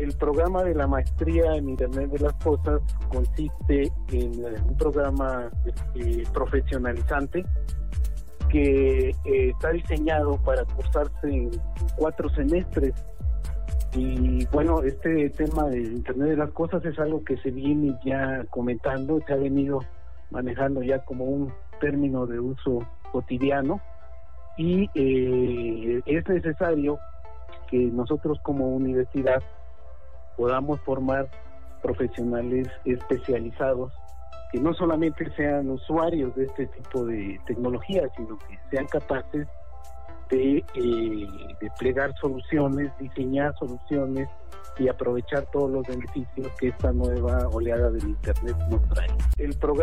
El programa de la maestría en Internet de las Cosas consiste en un programa eh, profesionalizante que eh, está diseñado para cursarse en cuatro semestres. Y bueno, este tema de Internet de las Cosas es algo que se viene ya comentando, se ha venido manejando ya como un término de uso cotidiano y eh, es necesario que nosotros como universidad podamos formar profesionales especializados que no solamente sean usuarios de este tipo de tecnología, sino que sean capaces de eh, desplegar soluciones, diseñar soluciones y aprovechar todos los beneficios que esta nueva oleada del Internet nos trae. El programa